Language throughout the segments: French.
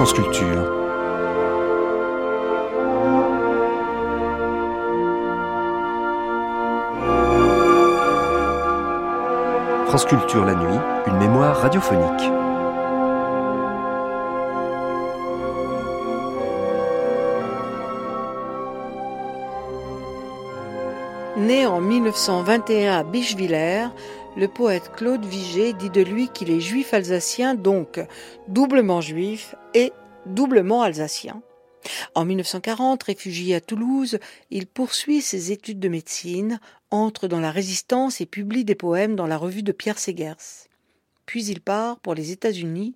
France Culture. La nuit, une mémoire radiophonique. Né en 1921 à Bischwiller, le poète Claude Vigée dit de lui qu'il est juif alsacien, donc doublement juif doublement alsacien. En 1940, réfugié à Toulouse, il poursuit ses études de médecine, entre dans la résistance et publie des poèmes dans la revue de Pierre Segers. Puis il part pour les États-Unis,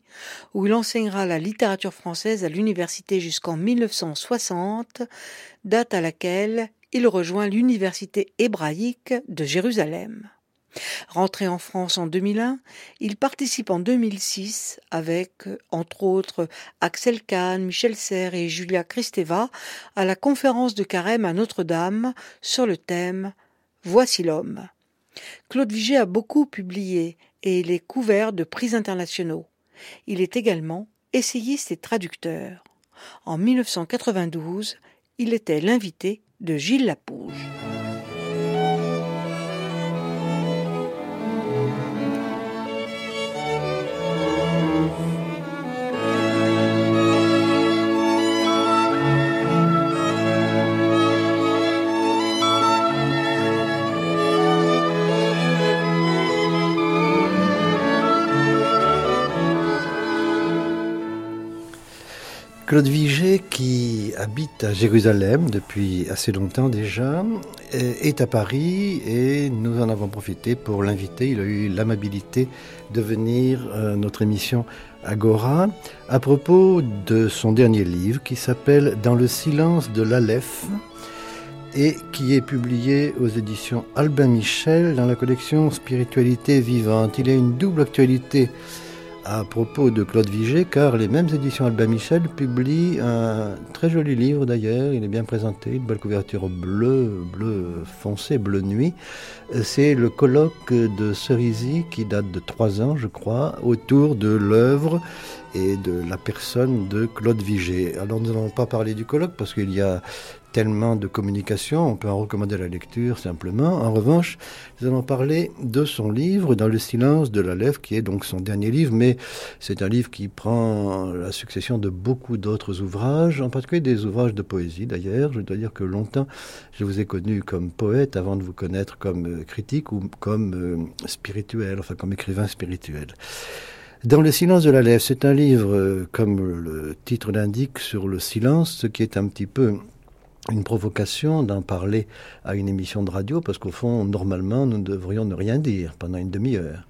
où il enseignera la littérature française à l'université jusqu'en 1960, date à laquelle il rejoint l'université hébraïque de Jérusalem. Rentré en France en 2001, il participe en 2006 avec, entre autres, Axel Kahn, Michel Serres et Julia Kristeva à la conférence de Carême à Notre-Dame sur le thème Voici l'homme. Claude Vigée a beaucoup publié et il est couvert de prix internationaux. Il est également essayiste et traducteur. En 1992, il était l'invité de Gilles Lapouge. Claude Vigée, qui habite à Jérusalem depuis assez longtemps déjà, est à Paris et nous en avons profité pour l'inviter. Il a eu l'amabilité de venir à notre émission Agora à propos de son dernier livre qui s'appelle Dans le silence de l'Aleph et qui est publié aux éditions Albin Michel dans la collection Spiritualité vivante. Il a une double actualité à propos de Claude Vigée, car les mêmes éditions Albin Michel publient un très joli livre d'ailleurs, il est bien présenté, une belle couverture bleue, bleu foncé, bleu nuit. C'est le colloque de Cerisy qui date de trois ans, je crois, autour de l'œuvre et de la personne de Claude Vigée. Alors nous n'allons pas parler du colloque parce qu'il y a tellement de communication, on peut en recommander la lecture simplement. En revanche, nous allons parler de son livre, Dans le silence de la lèvre, qui est donc son dernier livre, mais c'est un livre qui prend la succession de beaucoup d'autres ouvrages, en particulier des ouvrages de poésie d'ailleurs. Je dois dire que longtemps, je vous ai connu comme poète avant de vous connaître comme euh, critique ou comme euh, spirituel, enfin comme écrivain spirituel. Dans le silence de la lèvre, c'est un livre, euh, comme le titre l'indique, sur le silence, ce qui est un petit peu une provocation d'en parler à une émission de radio, parce qu'au fond, normalement, nous devrions ne rien dire pendant une demi-heure.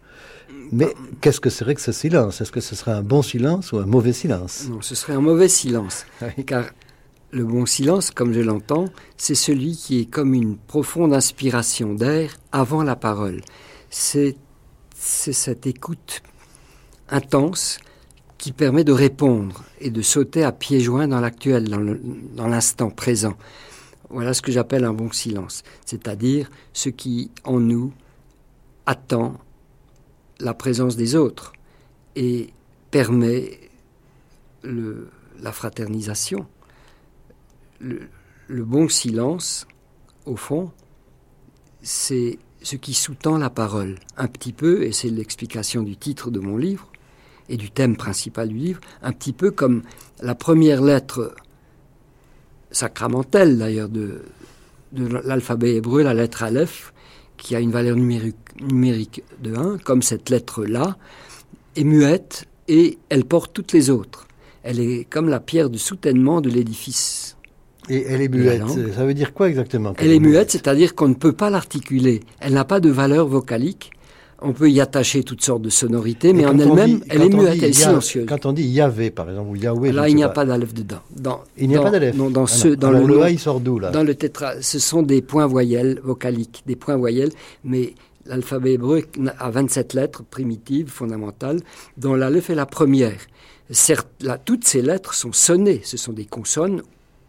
Mais qu'est-ce que serait que ce silence? Est-ce que ce serait un bon silence ou un mauvais silence? Non, ce serait un mauvais silence. Car le bon silence, comme je l'entends, c'est celui qui est comme une profonde inspiration d'air avant la parole. C'est cette écoute intense qui permet de répondre et de sauter à pieds joints dans l'actuel, dans l'instant présent. Voilà ce que j'appelle un bon silence, c'est-à-dire ce qui en nous attend la présence des autres et permet la fraternisation. Le bon silence, au fond, c'est ce qui sous-tend la parole, un petit peu, et c'est l'explication du titre de mon livre, et du thème principal du livre, un petit peu comme la première lettre sacramentelle d'ailleurs de, de l'alphabet hébreu, la lettre Aleph, qui a une valeur numérique, numérique de 1, comme cette lettre-là, est muette et elle porte toutes les autres. Elle est comme la pierre de soutènement de l'édifice. Et elle est muette, ça veut dire quoi exactement Elle est muette, c'est-à-dire qu'on ne peut pas l'articuler. Elle n'a pas de valeur vocalique, on peut y attacher toutes sortes de sonorités, mais en elle-même, elle est muette, elle est silencieuse. Quand on dit Yahvé, par exemple, ou Yahweh, là, il n'y a pas, d'aleph dedans. il n'y a pas d'aleph. Non, dans ah ce, dans le, le il sort d'où là Dans le tétra, ce sont des points voyelles vocaliques, des points voyelles, mais l'alphabet hébreu a 27 lettres primitives, fondamentales, dont l'aleph est la première. Certes, là, toutes ces lettres sont sonnées, ce sont des consonnes,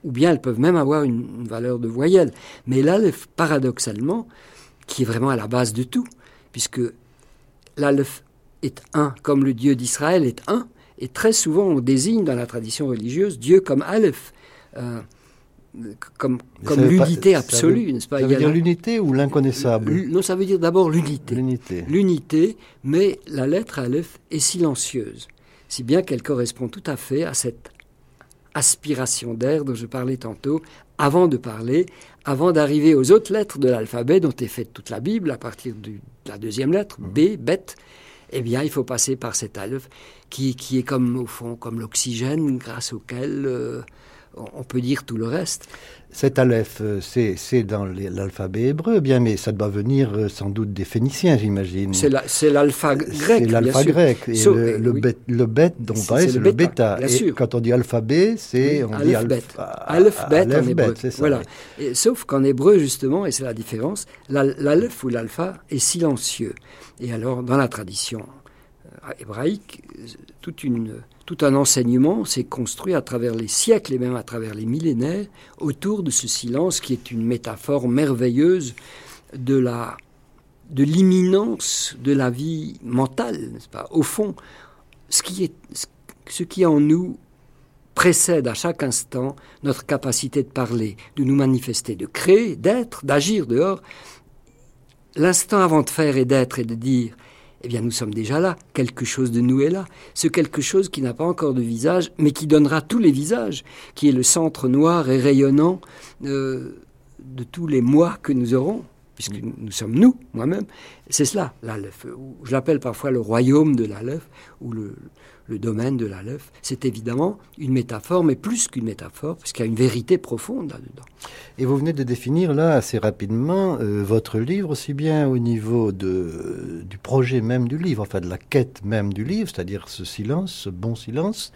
ou bien elles peuvent même avoir une, une valeur de voyelle. Mais l'aleph, paradoxalement, qui est vraiment à la base de tout, puisque l'Aleph est un, comme le Dieu d'Israël est un, Et très souvent, on désigne dans la tradition religieuse Dieu comme Aleph. Euh, comme, comme l'unité absolue, n'est-ce pas Ça veut dire l'unité ou l'inconnaissable Non, ça veut dire d'abord l'unité. L'unité. L'unité, mais la lettre Aleph est silencieuse, si bien qu'elle correspond tout à fait à cette aspiration d'air dont je parlais tantôt, avant de parler, avant d'arriver aux autres lettres de l'alphabet dont est faite toute la Bible, à partir de la deuxième lettre, Mhm. B, bête, eh bien, il faut passer par cet aleph qui, qui est comme, au fond, comme l'oxygène grâce auquel euh, on- peut dire tout le reste. Cet aleph, euh, c'est dans l'alphabet hébreu, bien, mais ça doit venir euh, sans doute des Phéniciens, j'imagine. C'est la- c'est l'alpha grec. C'est l'alpha grec. Et le, le, oui. bête, le dont on C'est- parlait, c'est c'est le bêta, Et sûr. quand on dit alphabet, c'est on dit Aleph, bête. alpha. Aleph, bête en hébreu. ça. Voilà. oui. Et sauf qu'en hébreu, justement, et c'est la différence, la- l'aleph ou l'alpha est silencieux. Et alors, dans la tradition hébraïque, euh, toute une, tout un enseignement s'est construit à travers les siècles et même à travers les millénaires autour de ce silence qui est une métaphore merveilleuse de la de l'imminence de la vie mentale, n'est-ce pas? Au fond, ce qui est ce qui en nous précède à chaque instant notre capacité de parler, de nous manifester, de créer, d'être, d'agir dehors. L'instant avant de faire et d'être et de dire, eh bien nous sommes déjà là, quelque chose de nous est là. Ce quelque chose qui n'a pas encore de visage, mais qui donnera tous les visages, qui est le centre noir et rayonnant euh, de tous les mois que nous aurons, puisque nous sommes nous, moi-même. C'est cela, l'Aleph. Je l'appelle parfois le royaume de l'Aleph, ou le, le domaine de l'Aleph. C'est évidemment une métaphore, mais plus qu'une métaphore, parce qu'il y a une vérité profonde là-dedans. Et vous venez de définir là assez rapidement euh, votre livre, aussi bien au niveau de, du projet même du livre, enfin de la quête même du livre, c'est-à-dire ce silence, ce bon silence,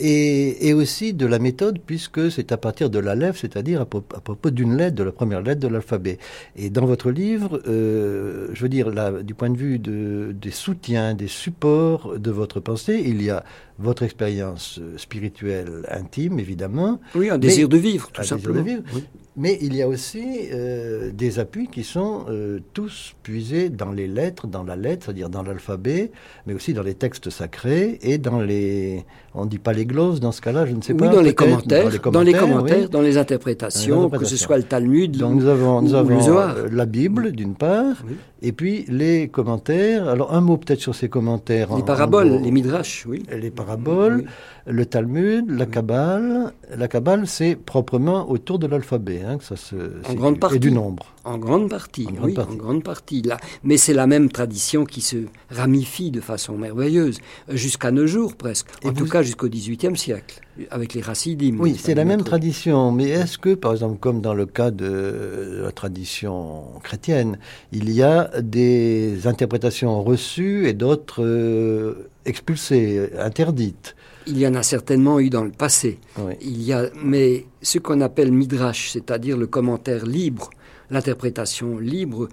et, aussi de la méthode, puisque c'est à partir de la lèvre, c'est-à-dire à, pro- à propos d'une lettre, de la première lettre de l'alphabet. Et dans votre livre, euh, je veux dire, du point de vue de, des soutiens, des supports de votre pensée, il y a votre expérience euh, spirituelle intime, évidemment, Oui, un désir de vivre, tout un désir simplement. de vivre. Oui. Mais il y a aussi euh, des appuis qui sont euh, tous puisés dans les lettres, dans la lettre, c'est-à-dire dans l'alphabet, mais aussi dans les textes sacrés et dans les... On ne dit pas les glosses dans ce cas-là, je ne sais Oui, pas. dans les, peut-être, commentaires, dans les commentaires, oui. dans les interprétations, que ce soit le Talmud, Donc nous avons, nous ou avons euh, la Bible d'une part, Oui. et puis les commentaires. Alors un mot peut-être sur ces commentaires. en- les en paraboles, gros. les midrash, oui. les paraboles. Le Talmud, la Kabbale. La Kabbale, c'est proprement autour de l'alphabet, hein, que ça se situe. grande partie. et du nombre. En grande partie, En grande oui, partie. en grande partie. Là. Mais c'est la même tradition qui se ramifie de façon merveilleuse, euh, jusqu'à nos jours presque. En tout cas jusqu'au XVIIIe siècle, avec les Racidim. Oui, c'est la même tradition. Mais est-ce que, par exemple, comme dans le cas de la tradition chrétienne, il y a des interprétations reçues et d'autres euh, expulsées, interdites? Il y en a certainement eu dans le passé. Oui. Il y a, mais ce qu'on appelle midrash, c'est-à-dire le commentaire libre, l'interprétation libre,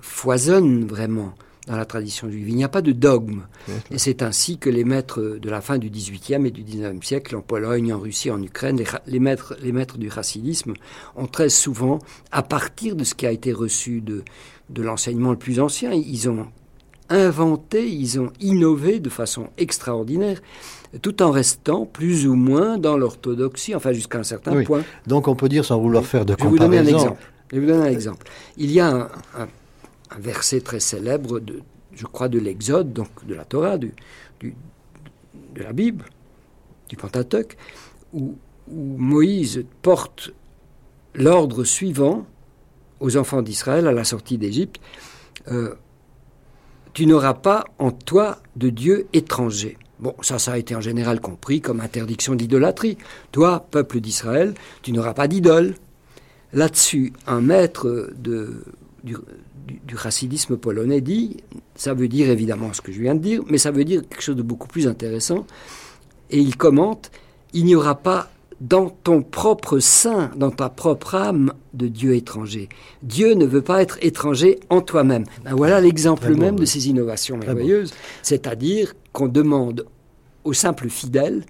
foisonne vraiment dans la tradition juive. Il n'y a pas de dogme. Et c'est ainsi que les maîtres de la fin du XVIIIe et du XIXe siècle, en Pologne, en Russie, en Ukraine, les, maîtres, les maîtres du chassidisme ont très souvent, à partir de ce qui a été reçu de, de l'enseignement le plus ancien, ils ont inventé, ils ont innové de façon extraordinaire, tout en restant plus ou moins dans l'orthodoxie, enfin jusqu'à un certain Oui. point. Donc on peut dire, sans vouloir faire de Je vais vous donner un comparaison, exemple. Je vais vous donner un exemple. Il y a un, un- un verset très célèbre, de, je crois, de l'Exode, donc de la Torah, du, du- de la Bible, du Pentateuque, où, où Moïse porte l'ordre suivant aux enfants d'Israël à la sortie d'Égypte. Euh, tu n'auras pas en toi de Dieu étranger. Bon, ça, ça a été en général compris comme interdiction d'idolâtrie. Toi, peuple d'Israël, tu n'auras pas d'idole. Là-dessus, un maître du, du, polonais dit, ça veut dire évidemment ce que je viens de dire, mais ça veut dire quelque chose de beaucoup plus intéressant. Et il commente, il n'y aura pas dans ton propre sein, dans ta propre âme, de Dieu étranger. Dieu ne veut pas être étranger en toi-même. Ben voilà l'exemple Très même de ces innovations merveilleuses, c'est-à-dire qu'on demande aux simples fidèles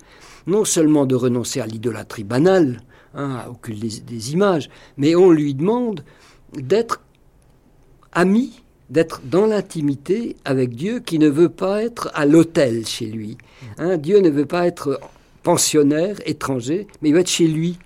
non seulement de renoncer à l'idolâtrie banale, hein, au culte des, des images, mais on lui demande d'être ami d'être dans l'intimité avec Dieu qui ne veut pas être à l'hôtel chez lui. Hein, Dieu ne veut pas être pensionnaire, étranger, mais il veut être chez lui,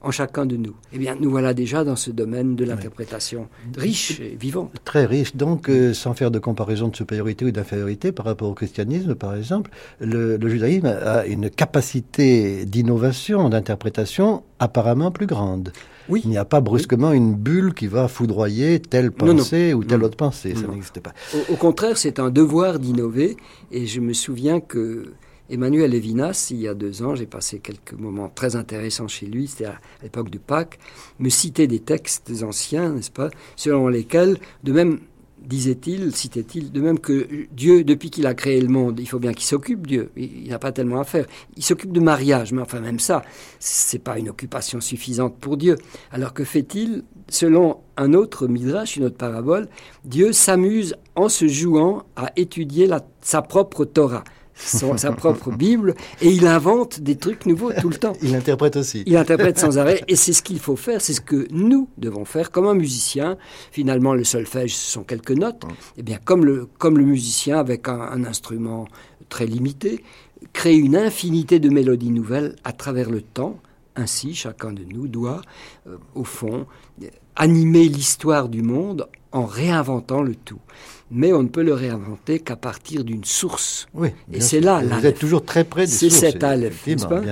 en chacun de nous. Eh bien, nous voilà déjà dans ce domaine de l'interprétation riche et vivant. Très riche. Donc, euh, sans faire de comparaison de supériorité ou d'infériorité par rapport au christianisme, par exemple, le, judaïsme a une capacité d'innovation, d'interprétation apparemment plus grande. Oui. Il n'y a pas brusquement une bulle qui va foudroyer telle pensée ou telle autre pensée. Ça n'existe pas. au contraire, c'est un devoir d'innover. Et je me souviens que Emmanuel Levinas, il y a deux ans, j'ai passé quelques moments très intéressants chez lui, c'était à l'époque de Pâques, me citait des textes anciens, n'est-ce pas, selon lesquels, de même, disait-il, citait-il, de même que Dieu, depuis qu'il a créé le monde, il faut bien qu'il s'occupe, Dieu, il, n'a pas tellement à faire. Il s'occupe de mariage, mais enfin même ça, c'est pas une occupation suffisante pour Dieu. Alors que fait-il? Selon un autre midrash, une autre parabole, Dieu s'amuse en se jouant à étudier sa propre Torah sa propre Bible et il invente des trucs nouveaux tout le temps. Il interprète aussi. Il interprète sans arrêt et c'est ce qu'il faut faire, c'est ce que nous devons faire comme un musicien. Finalement, le solfège, ce sont quelques notes. Et eh bien, comme le, comme le musicien avec un, instrument très limité, crée une infinité de mélodies nouvelles à travers le temps. Ainsi, chacun de nous doit, euh, au fond, animer l'histoire du monde en réinventant le tout mais on ne peut le réinventer qu'à partir d'une source. Oui, et c'est là. Vous êtes toujours très près de C'est cet aleph,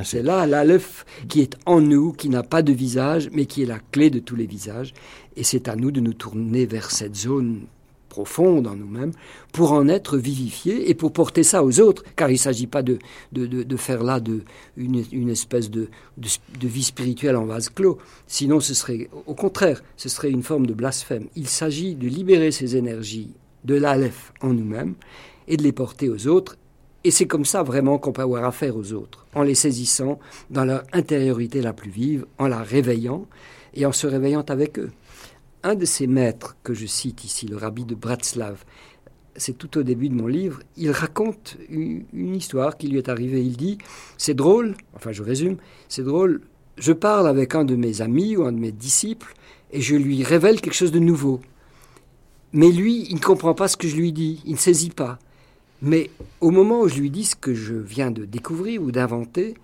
C'est là l'aleph qui est en nous, qui n'a pas de visage, mais qui est la clé de tous les visages. Et c'est à nous de nous tourner vers cette zone profonde en nous-mêmes pour en être vivifiés et pour porter ça aux autres, car il ne s'agit pas de, de, de, faire là de, une, une espèce de, de, vie spirituelle en vase clos. Sinon, ce serait, au contraire, ce serait une forme de blasphème. Il s'agit de libérer ces énergies de l'Aleph en nous-mêmes et de les porter aux autres. Et c'est comme ça vraiment qu'on peut avoir affaire aux autres, en les saisissant dans leur intériorité la plus vive, en la réveillant et en se réveillant avec eux. Un de ces maîtres que je cite ici, le rabbi de Bratslav, c'est tout au début de mon livre, il raconte une, histoire qui lui est arrivée. Il dit, c'est drôle, enfin je résume, c'est drôle, je parle avec un de mes amis ou un de mes disciples et je lui révèle quelque chose de nouveau. Mais lui, il ne comprend pas ce que je lui dis, il ne saisit pas. Mais au moment où je lui dis ce que je viens de découvrir ou d'inventer,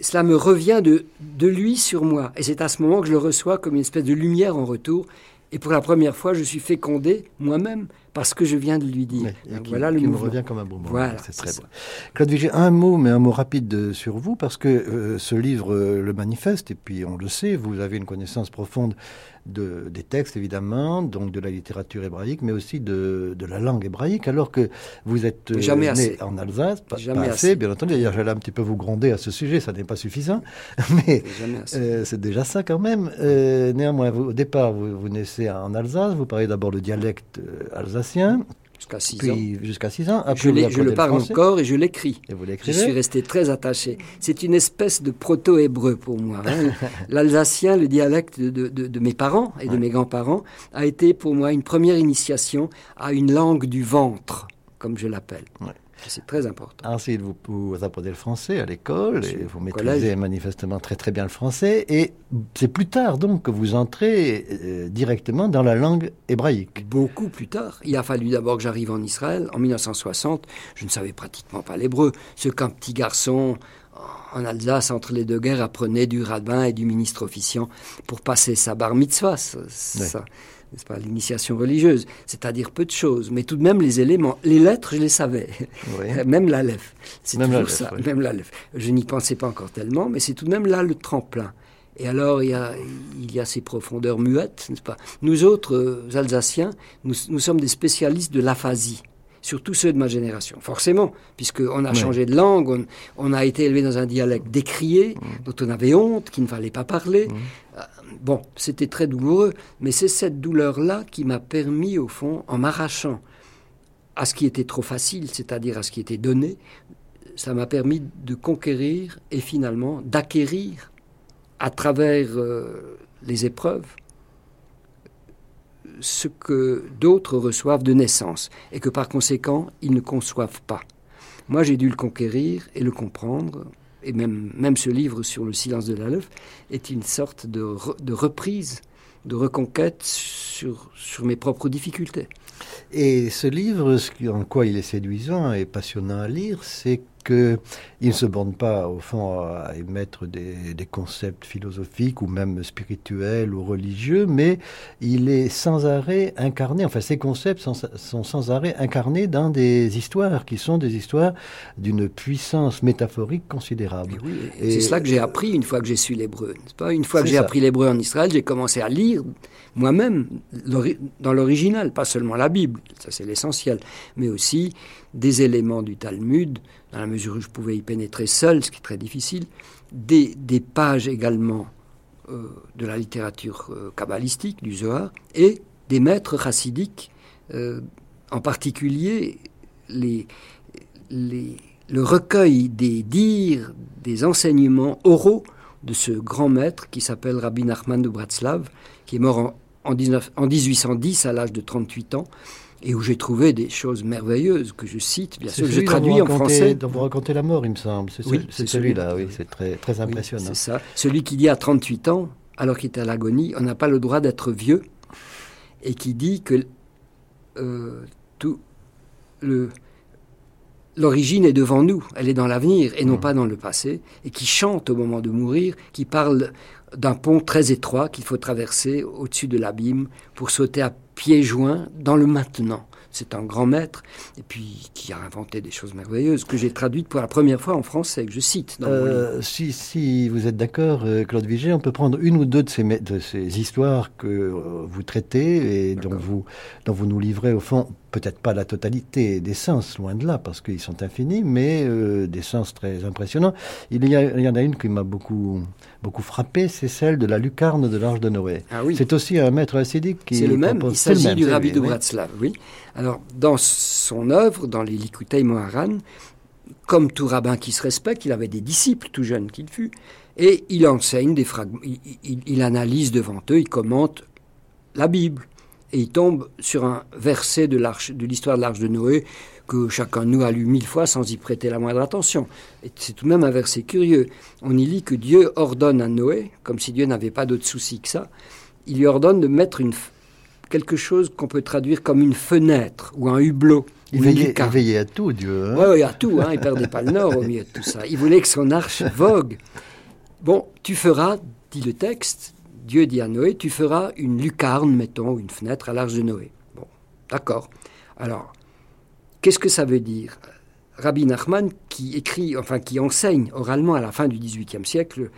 cela me revient de, de lui sur moi. Et c'est à ce moment que je le reçois comme une espèce de lumière en retour. Et pour la première fois, je suis fécondé moi-même parce que je viens de lui dire. voilà le qui me revient comme un bon Voilà, c'est très beau. Claude Vigée, un mot, mais un mot rapide sur vous, parce que euh, ce livre euh, le manifeste, et puis on le sait, vous avez une connaissance profonde de, des textes, évidemment, donc de la littérature hébraïque, mais aussi de, de la langue hébraïque, alors que vous êtes euh, né en Alsace, pas, assez, bien entendu. D'ailleurs, j'allais un petit peu vous gronder à ce sujet, ça n'est pas suffisant, mais c'est déjà ça quand même. néanmoins, au départ, vous, vous naissez en Alsace, vous parlez d'abord le dialecte alsacien, Jusqu'à 6 ans. Jusqu'à 6 ans. je, le parle encore et je l'écris. Je suis resté très attaché. C'est une espèce de proto-hébreu pour moi. Hein. L'alsacien, le dialecte de, de, mes parents et de mes grands-parents, a été pour moi une première initiation à une langue du ventre, comme je l'appelle. C'est très important. Ensuite, vous, vous apprenez le français à l'école et vous maîtrisez manifestement très très bien le français. Et c'est plus tard donc que vous entrez euh, directement dans la langue hébraïque. Beaucoup plus tard. Il a fallu d'abord que j'arrive en Israël. En 1960, je ne savais pratiquement pas l'hébreu. Ce qu'un petit garçon en Alsace, entre les deux guerres, apprenait du rabbin et du ministre officiant pour passer sa bar mitzvah. Ça, n'est-ce pas, l'initiation religieuse, c'est-à-dire peu de choses, mais tout de même les éléments, les lettres, je les savais, même la lèvre, c'est toujours ça, même la lèvre. Je n'y pensais pas encore tellement, mais c'est tout de même là le tremplin. Et alors, il y a, il y a ces profondeurs muettes, n'est-ce pas? Nous autres, euh, Alsaciens, nous, nous, sommes des spécialistes de l'aphasie surtout ceux de ma génération. Forcément, puisqu'on a changé de langue, on, a été élevé dans un dialecte décrié, mmh. dont on avait honte, qu'il ne fallait pas parler. Mmh. Euh, Bon, c'était très douloureux, mais c'est cette douleur-là qui m'a permis, au fond, en m'arrachant à ce qui était trop facile, c'est-à-dire à ce qui était donné, ça m'a permis de conquérir et finalement d'acquérir à travers euh, les épreuves ce que d'autres reçoivent de naissance et que par conséquent ils ne conçoivent pas. Moi j'ai dû le conquérir et le comprendre et même, même ce livre sur le silence de la est une sorte de, de reprise de reconquête sur, sur mes propres difficultés. Et ce livre, en quoi il est séduisant et passionnant à lire, c'est qu'il ne se borne pas, au fond, à émettre des, concepts philosophiques ou même spirituels ou religieux, mais il est sans arrêt incarné, enfin ces concepts sont, sans arrêt incarnés dans des histoires qui sont des histoires d'une puissance métaphorique considérable. Et, c'est cela que j'ai appris une fois que j'ai su l'hébreu. Pas? Une fois que j'ai appris l'hébreu en Israël, j'ai commencé à lire moi-même dans l'original, pas seulement la Bible, ça c'est l'essentiel, mais aussi des éléments du Talmud, dans la mesure où je pouvais y pénétrer seul, ce qui est très difficile, des, pages également euh, de la littérature euh, kabbalistique, du Zohar, et des maîtres chassidiques, euh, en particulier le recueil des dires, des enseignements oraux de ce grand maître qui s'appelle Rabbi Nachman de Bratslav, qui est mort en, en, 19, en 1810 à l'âge de 38 ans, et où j'ai trouvé des choses merveilleuses que je cite, bien sûr, je traduis en français. Dont vous racontez la mort, il me semble. C'est oui, celui-là, oui, c'est très, très impressionnant. c'est ça. Celui qui dit à 38 ans, alors qu'il est à l'agonie, on n'a pas le droit d'être vieux, et qui dit que euh, tout le l'origine est devant nous, elle est dans l'avenir et non mmh. pas dans le passé, et qui chante au moment de mourir, qui parle d'un pont très étroit qu'il faut traverser au-dessus de l'abîme pour sauter à pieds joints dans le maintenant. C'est un grand maître, et puis qui a inventé des choses merveilleuses, que j'ai traduites pour la première fois en français, que je cite dans mon livre. Euh, si, si, vous êtes d'accord, euh, Claude Vigée, on peut prendre une ou deux de ces, de ces histoires que euh, vous traitez et dont vous, dont vous nous livrez, au fond, peut-être pas la totalité des sens, loin de là, parce qu'ils sont infinis, mais des sens très impressionnants. Il y, a, il y en a une qui m'a beaucoup, beaucoup frappé, c'est celle de la lucarne de l'Arche de Noé. Ah oui. C'est aussi un maître acidique qui. C'est le même, il s'agit du rabbi de Bratslav, oui. Alors, dans son œuvre, dans les Likutei Moharan, comme tout rabbin qui se respecte, il avait des disciples, tout jeunes qu'il fut, et il enseigne des fragments, il, analyse devant eux, il commente la Bible, et il tombe sur un verset de l'histoire de l'arche de Noé que chacun de nous a lu mille fois sans y prêter la moindre attention. c'est tout de même un verset curieux. On y lit que Dieu ordonne à Noé, comme si Dieu n'avait pas d'autre souci que ça, il lui ordonne de mettre une, quelque chose qu'on peut traduire comme une fenêtre ou un hublot. Il veillait, à tout, Dieu. Hein. oui, à tout. Hein, il perdait pas le nord au milieu de tout ça. Il voulait que son arche vogue. Bon, tu feras, dit le texte, Dieu dit à Noé, tu feras une lucarne, mettons, une fenêtre à l'arche de Noé. Bon, d'accord. Alors, Qu'est-ce que ça veut dire? Rabbi Nachman, qui écrit, enfin qui enseigne oralement à la fin du XVIIIe siècle,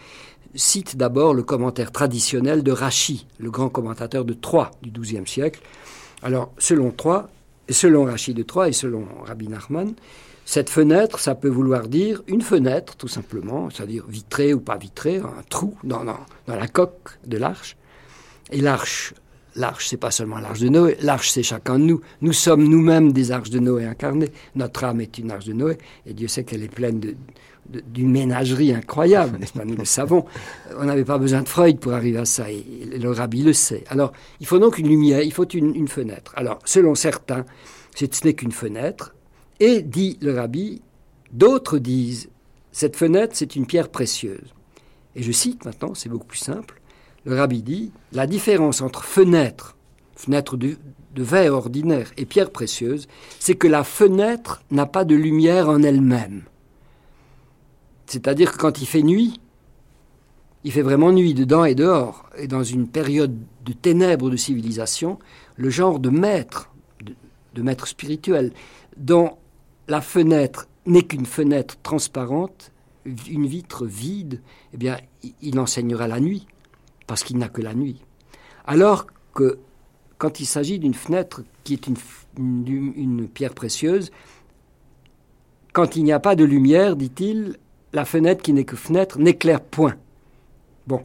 cite d'abord le commentaire traditionnel de Rachi, le grand commentateur de Troyes du XIIe siècle. Alors, selon Troyes, selon Rachi de Troyes et selon Rabbi Nachman, cette fenêtre, ça peut vouloir dire une fenêtre, tout simplement, c'est-à-dire vitrée ou pas vitrée, un trou dans, dans la coque de l'arche. Et l'arche L'arche, c'est pas seulement l'arche de Noé. L'arche, c'est chacun de nous. Nous sommes nous-mêmes des arches de Noé incarnées. Notre âme est une arche de Noé, et Dieu sait qu'elle est pleine d'une ménagerie incroyable, n'est-ce pas? Nous le savons. On n'avait pas besoin de Freud pour arriver à ça, et le rabbi le sait. Alors, il faut donc une lumière, il faut une, fenêtre. Alors, selon certains, ce n'est qu'une fenêtre, et dit le rabbi, d'autres disent, cette fenêtre, c'est une pierre précieuse. Et je cite maintenant, c'est beaucoup plus simple, le rabbi dit la différence entre fenêtre, fenêtre de, verre ordinaire et pierre précieuse, c'est que la fenêtre n'a pas de lumière en elle-même. C'est-à-dire que quand il fait nuit, il fait vraiment nuit dedans et dehors. Et dans une période de ténèbres de civilisation, le genre de maître, de, maître spirituel, dont la fenêtre n'est qu'une fenêtre transparente, une vitre vide, eh bien, il enseignera la nuit parce qu'il n'a que la nuit. Alors que quand il s'agit d'une fenêtre qui est une, pierre précieuse, quand il n'y a pas de lumière, dit-il, la fenêtre qui n'est que fenêtre n'éclaire point. Bon.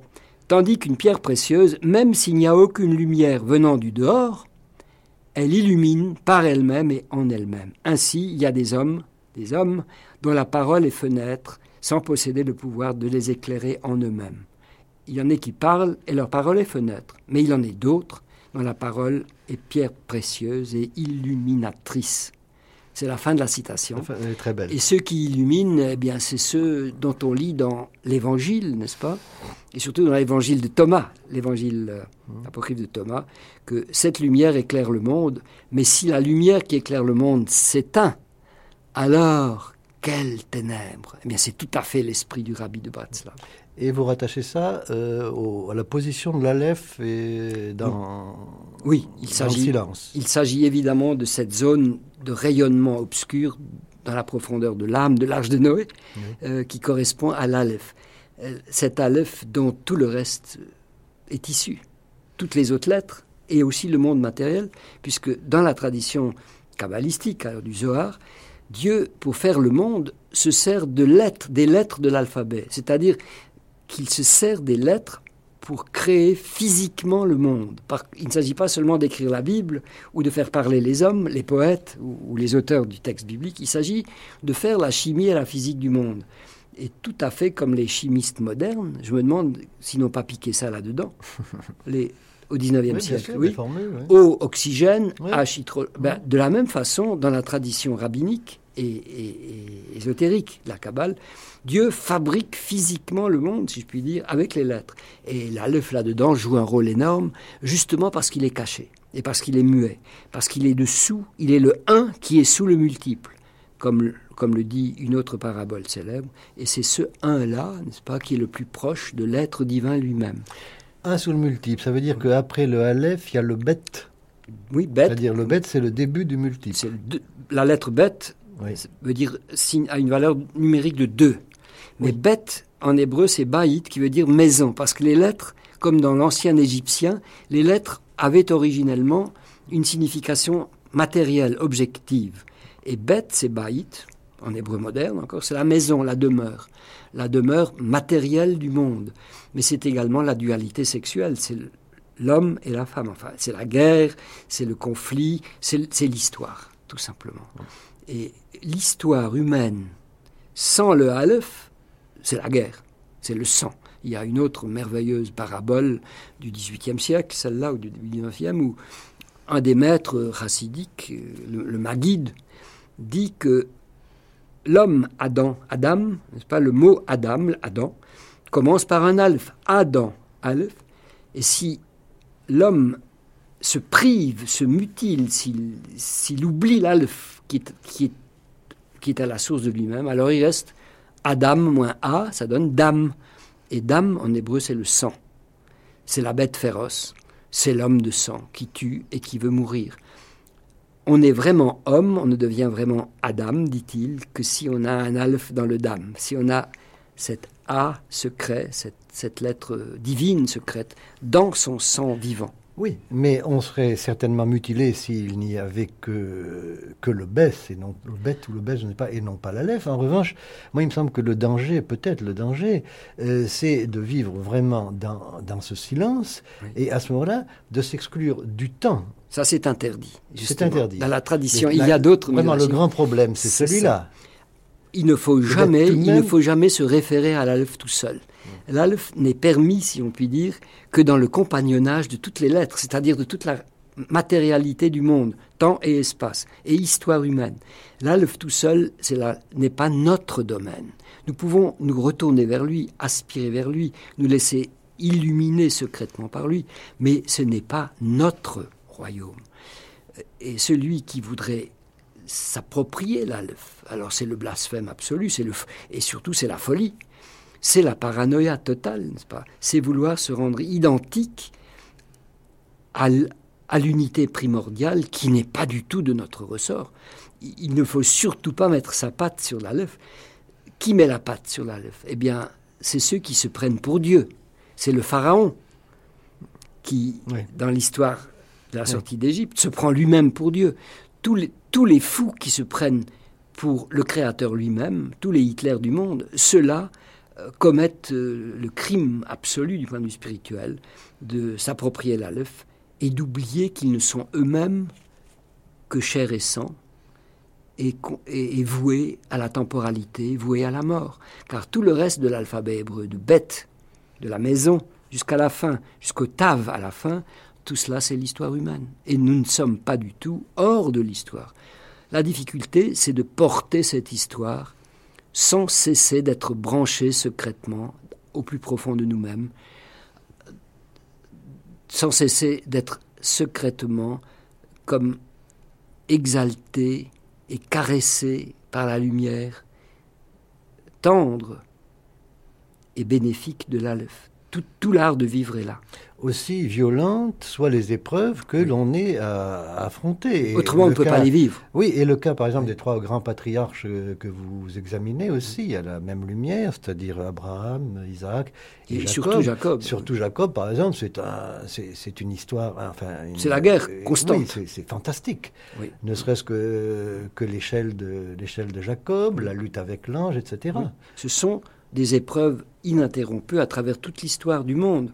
Tandis qu'une pierre précieuse, même s'il n'y a aucune lumière venant du dehors, elle illumine par elle-même et en elle-même. Ainsi, il y a des hommes, des hommes dont la parole est fenêtre, sans posséder le pouvoir de les éclairer en eux-mêmes il y en a qui parlent et leur parole est fenêtre, mais il y en a d'autres dont la parole est pierre précieuse et illuminatrice. C'est la fin de la citation. Enfin, elle est très belle. Et ceux qui illuminent, eh bien, c'est ceux dont on lit dans l'Évangile, n'est-ce pas? Et surtout dans l'Évangile de Thomas, l'Évangile euh, Mmh. apocryphe de Thomas, que cette lumière éclaire le monde. Mais si la lumière qui éclaire le monde s'éteint, alors quelles ténèbres Eh bien, c'est tout à fait l'esprit du rabbi de Bratslav. Et vous rattachez ça euh, au- à la position de l'Aleph et dans, Oui, il s'agit silence. Il s'agit évidemment de cette zone de rayonnement obscur dans la profondeur de l'âme de l'Arche de Noé, Oui. euh, qui correspond à l'Aleph. Euh, Cet Aleph dont tout le reste est issu. Toutes les autres lettres et aussi le monde matériel, puisque dans la tradition kabbalistique, alors du Zohar, Dieu, pour faire le monde, se sert de lettres, des lettres de l'alphabet. C'est-à-dire qu'il se sert des lettres pour créer physiquement le monde. Il ne s'agit pas seulement d'écrire la Bible ou de faire parler les hommes, les poètes ou, les auteurs du texte biblique, il s'agit de faire la chimie et la physique du monde. Et tout à fait comme les chimistes modernes, je me demande s'ils n'ont pas piqué ça là-dedans, les, au 19e Oui, bien siècle. sûr, oui. les formules, oui. Eau, oxygène. H, hydro- ben, De la même façon, dans la tradition rabbinique et, et- et ésotérique, la Kabbale, Dieu fabrique physiquement le monde, si je puis dire, avec les lettres. Et l'Aleph là-dedans joue un rôle énorme, justement parce qu'il est caché et parce qu'il est muet, parce qu'il est dessous, il est le un qui est sous le multiple, comme, comme le dit une autre parabole célèbre. Et c'est ce un-là, n'est-ce pas, qui est le plus proche de l'être divin lui-même. Un sous le multiple, ça veut dire qu'après le Aleph, il y a le bet. Oui, bête, C'est-à-dire le bet, c'est le début du multiple. c'est le la lettre bête Oui. Ça veut dire signe a une valeur numérique de 2. Mais bête en hébreu c'est baït qui veut dire maison parce que les lettres comme dans l'ancien égyptien, les lettres avaient originellement une signification matérielle, objective. Et bête c'est baït en hébreu moderne encore, c'est la maison, la demeure, la demeure matérielle du monde. Mais c'est également la dualité sexuelle, c'est l'homme et la femme. Enfin, c'est la guerre, c'est le conflit, c'est l'histoire, tout simplement. Et l'histoire humaine, sans le Aleph, c'est la guerre, c'est le sang. Il y a une autre merveilleuse parabole du XVIIIe siècle, celle-là, ou du XIXe, où un des maîtres chassidiques, euh, le, le dit que l'homme Adam, Adam, n'est-ce pas, le mot Adam, Adam, commence par un alpha, Adam, Aleph, et si l'homme se prive, se mutile, s'il oublie l'alpha qui est, qui, à la source de lui-même, alors il reste Adam moins A, ça donne Dam. Et Dam, en hébreu, c'est le sang. C'est la bête féroce. C'est l'homme de sang qui tue et qui veut mourir. On est vraiment homme, on ne devient vraiment Adam, dit-il, que si on a un alpha dans le Dam, si on a cet A secret, cette lettre divine secrète, dans son sang vivant. Oui, mais on serait certainement mutilé s'il n'y avait que, que le baisse, et non le bête ou le baisse, je ne sais pas, et non pas l'Aleph. En revanche, moi, il me semble que le danger, peut-être le danger, euh, c'est de vivre vraiment dans, dans ce silence, Oui. et à ce moment-là, de s'exclure du temps. Ça, c'est interdit. C'est interdit. Dans la tradition, il y la- a d'autres. Vraiment, le grand problème, C'est celui-là. Il ne faut jamais, il ne faut jamais se référer à l'alpha tout seul. L'alpha n'est permis, si on peut dire, que dans le compagnonnage de toutes les lettres, c'est-à-dire de toute la matérialité du monde, temps et espace, et histoire humaine. L'alpha tout seul, n'est pas notre domaine. Nous pouvons nous retourner vers lui, aspirer vers lui, nous laisser illuminer secrètement par lui, mais ce n'est pas notre royaume. Et celui qui voudrait s'approprier l'alpha, alors c'est le blasphème absolu, c'est le et surtout c'est la folie, c'est la paranoïa totale, n'est-ce pas? C'est vouloir se rendre identique à, l'unité primordiale qui n'est pas du tout de notre ressort. Il, ne faut surtout pas mettre sa patte sur l'alpha. Qui met la patte sur l'alpha Eh bien, c'est ceux qui se prennent pour Dieu. C'est le pharaon qui, Oui. dans l'histoire de la sortie d'Égypte, se prend lui-même pour Dieu. Tous les, tous les fous qui se prennent pour le Créateur lui-même, tous les Hitler du monde, ceux-là euh, commettent euh, le crime absolu du point de vue spirituel de s'approprier l'Aleph et d'oublier qu'ils ne sont eux-mêmes que chair et sang et, et voués à la temporalité, voués à la mort. Car tout le reste de l'alphabet hébreu, de bête, de la maison, jusqu'à la fin, jusqu'au tav à la fin, tout cela c'est l'histoire humaine. Et nous ne sommes pas du tout hors de l'histoire. La difficulté, c'est de porter cette histoire sans cesser d'être branché secrètement au plus profond de nous-mêmes, sans cesser d'être secrètement comme exalté et caressé par la lumière tendre et bénéfique de l'Aleph. Tout, tout l'art de vivre est là aussi violentes soient les épreuves que l'on est à, affronter. Autrement, on ne peut pas les vivre. Oui, et le cas, par exemple, des trois grands patriarches que vous examinez aussi, a la même lumière, c'est-à-dire Abraham, Isaac et, Jacob. surtout Jacob. Surtout Jacob, par exemple, c'est un, c'est, une histoire. Enfin, c'est la guerre constante. Oui, c'est, fantastique. Ne serait-ce que, que l'échelle de, l'échelle de Jacob, la lutte avec l'ange, etc. Ce sont des épreuves ininterrompues à travers toute l'histoire du monde.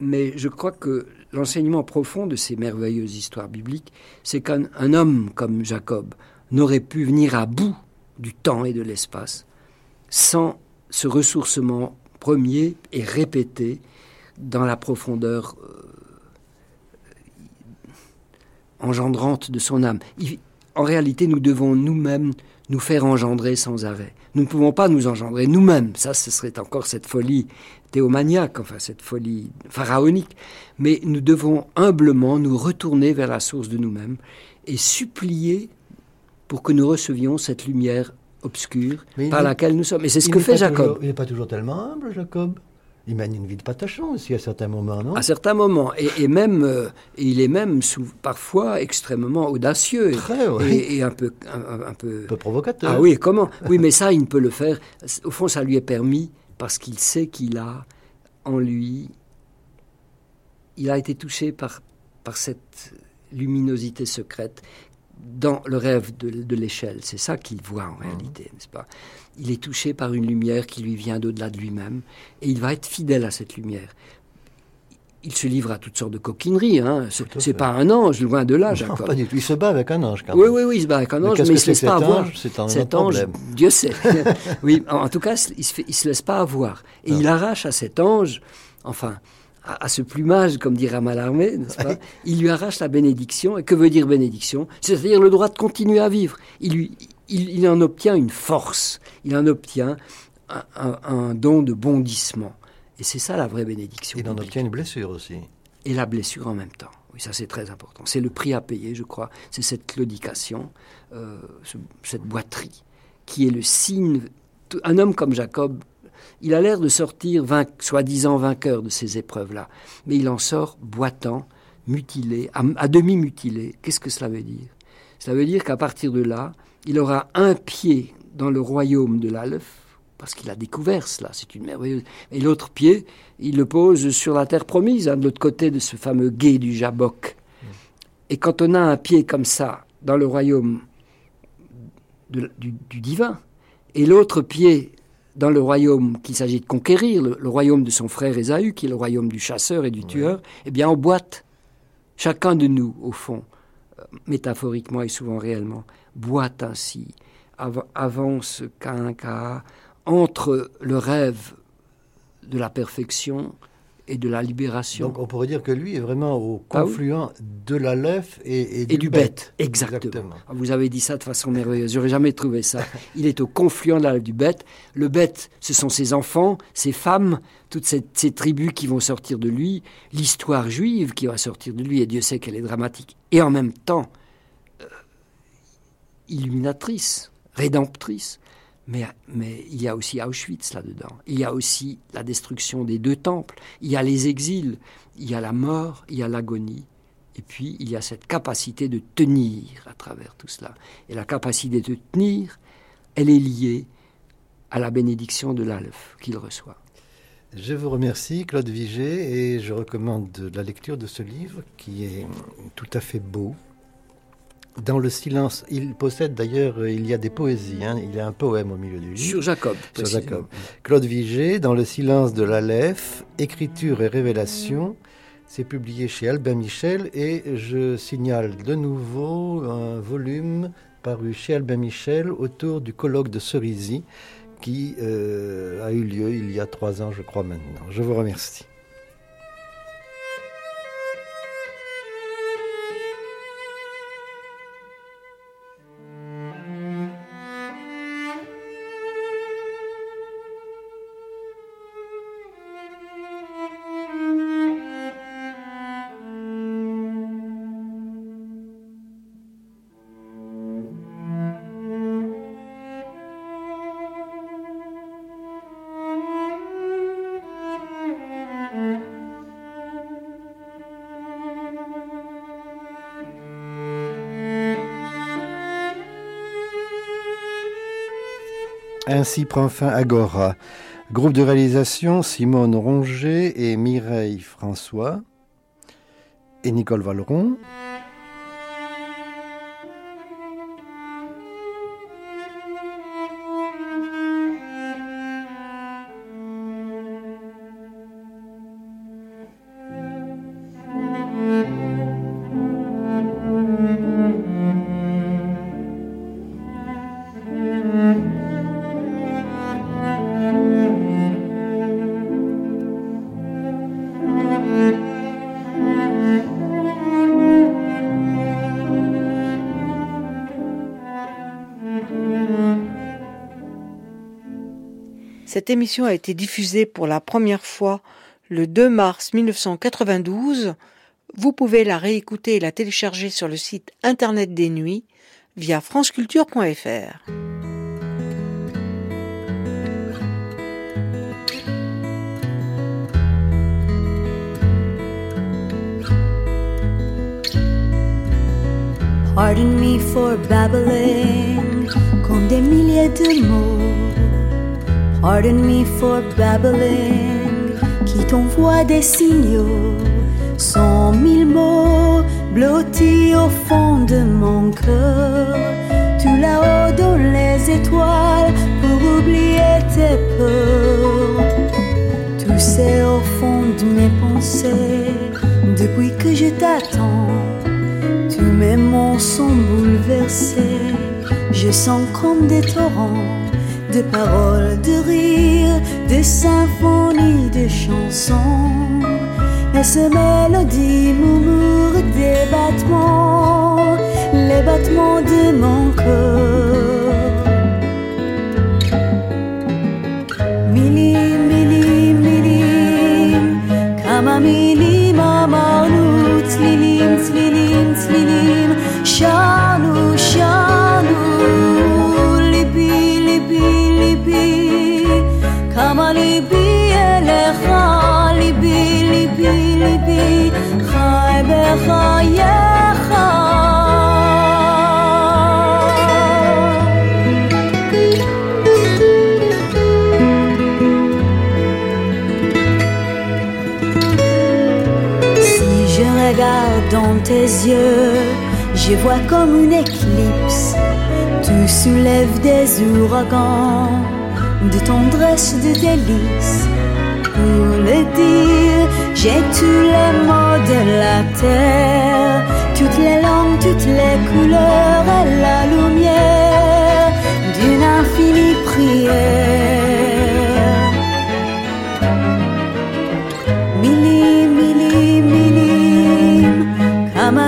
Mais je crois que l'enseignement profond de ces merveilleuses histoires bibliques, c'est qu'un homme comme Jacob n'aurait pu venir à bout du temps et de l'espace sans ce ressourcement premier et répété dans la profondeur euh, engendrante de son âme. en réalité, nous devons nous-mêmes nous faire engendrer sans arrêt. Nous ne pouvons pas nous engendrer nous-mêmes. Ça, ce serait encore cette folie théomaniaque, enfin cette folie pharaonique. Mais nous devons humblement nous retourner vers la source de nous-mêmes et supplier pour que nous recevions cette lumière obscure par laquelle nous sommes. Et c'est ce que fait Jacob. il n'est pas toujours tellement humble, Jacob. Il mène une vie de patachon aussi à certains moments, non? À certains moments. Et, même, euh, il est même parfois extrêmement audacieux. Très, et, un, peu, un, peu... Un peu provocateur. Ah oui, comment? Oui, mais ça, il ne peut le faire. Au fond, ça lui est permis parce qu'il sait qu'il a en lui, il a été touché par, par cette luminosité secrète dans le rêve de, l'échelle. C'est ça qu'il voit en réalité, mmh. n'est-ce pas? Il est touché par une lumière qui lui vient d'au-delà de lui-même et il va être fidèle à cette lumière. Il se livre à toutes sortes de coquineries. Hein. C'est pas un ange, loin de là, Jacob. pas du tout. Il se bat avec un ange, quand même. Oui, oui, oui, il se bat avec un ange, mais, il se laisse pas avoir. Un cet ange, Dieu sait. oui, en, tout cas, il se, se laisse pas avoir. Et il arrache à cet ange, enfin, à, ce plumage, comme dirait Malarmé, n'est-ce pas? Il lui arrache la bénédiction. Et que veut dire bénédiction? C'est-à-dire le droit de continuer à vivre. Il, lui, il, en obtient une force. Il en obtient un, don de bondissement. Et c'est ça la vraie bénédiction. Il en obtient une blessure aussi. Et la blessure en même temps. Oui, ça c'est très important. C'est le prix à payer, je crois. C'est cette claudication, euh, cette boiterie, qui est le signe. Un homme comme Jacob il a l'air de sortir soi-disant vainqueur de ces épreuves-là, mais il en sort boitant, mutilé, à, demi mutilé. Qu'est-ce que cela veut dire? Cela veut dire qu'à partir de là, il aura un pied dans le royaume de l'Alef, parce qu'il a découvert cela, c'est une merveilleuse. Et l'autre pied, il le pose sur la terre promise, hein, de l'autre côté de ce fameux gué du Jabok. Et quand on a un pied comme ça dans le royaume du divin, et l'autre pied dans le royaume qu'il s'agit de conquérir, le, royaume de son frère Ésaü, qui est le royaume du chasseur et du tueur, eh bien, on boite. Chacun de nous, au fond, euh, métaphoriquement et souvent réellement, boite ainsi, avance qu'un cas entre le rêve de la perfection et de la libération. Donc on pourrait dire que lui est vraiment au ah confluent de la et, et, du, bête. Exactement. Ah, vous avez dit ça de façon merveilleuse. J'aurais jamais trouvé ça. Il est au confluent de la du bête. Le bête, ce sont ses enfants, ses femmes, toutes ces, tribus qui vont sortir de lui, l'histoire juive qui va sortir de lui, et Dieu sait qu'elle est dramatique. Et en même temps, euh, illuminatrice, rédemptrice. Mais, il y a aussi Auschwitz là-dedans. Il y a aussi la destruction des deux temples. Il y a les exils. Il y a la mort. Il y a l'agonie. Et puis, il y a cette capacité de tenir à travers tout cela. Et la capacité de tenir, elle est liée à la bénédiction de l'Alef qu'il reçoit. Je vous remercie, Claude Vigée, et je recommande la lecture de ce livre qui est tout à fait beau, dans le silence, il possède d'ailleurs, il y a des poésies, hein. il y a un poème au milieu du livre. Sur Jacob. Sur Jacob. Claude Vigée, dans le silence de l'Aleph, écriture et révélation, c'est publié chez Albin Michel et je signale de nouveau un volume paru chez Albin Michel autour du colloque de Cerisy qui euh, a eu lieu il y a trois ans, je crois maintenant. Je vous remercie. Ainsi prend fin Agora. Groupe de réalisation Simone Ronger et Mireille François et Nicole Valeron. Cette émission a été diffusée pour la première fois le 2 mars 1992. Vous pouvez la réécouter et la télécharger sur le site internet des nuits via franceculture.fr. Pardon me for babbling comme des milliers de mots. Pardon me for babbling qui t'envoie des signaux? Cent mille mots blottis au fond de mon cœur. Tout là-haut dans les étoiles pour oublier tes peurs. Tout c'est au fond de mes pensées depuis que je t'attends. Tous mes mots sont bouleversés. Je sens comme des torrents de paroles, de rires, de symphonies, de chansons. Et ces mélodies murmurent des battements, les battements de mon cœur. Je vois comme une éclipse. Tu soulèves des ouragans de tendresse, de délices. Pour le dire, j'ai tous les mots de la terre, toutes les langues, toutes les couleurs et la lumière d'une infinie prière. kama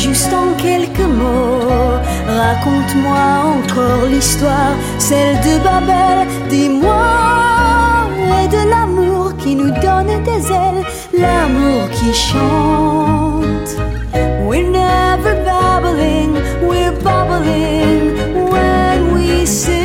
juste en quelques mots. Raconte-moi encore l'histoire, celle de Babel. Dis-moi, et de l'amour qui nous donne des ailes, l'amour qui chante. We're never babbling, we're bubbling when we sing.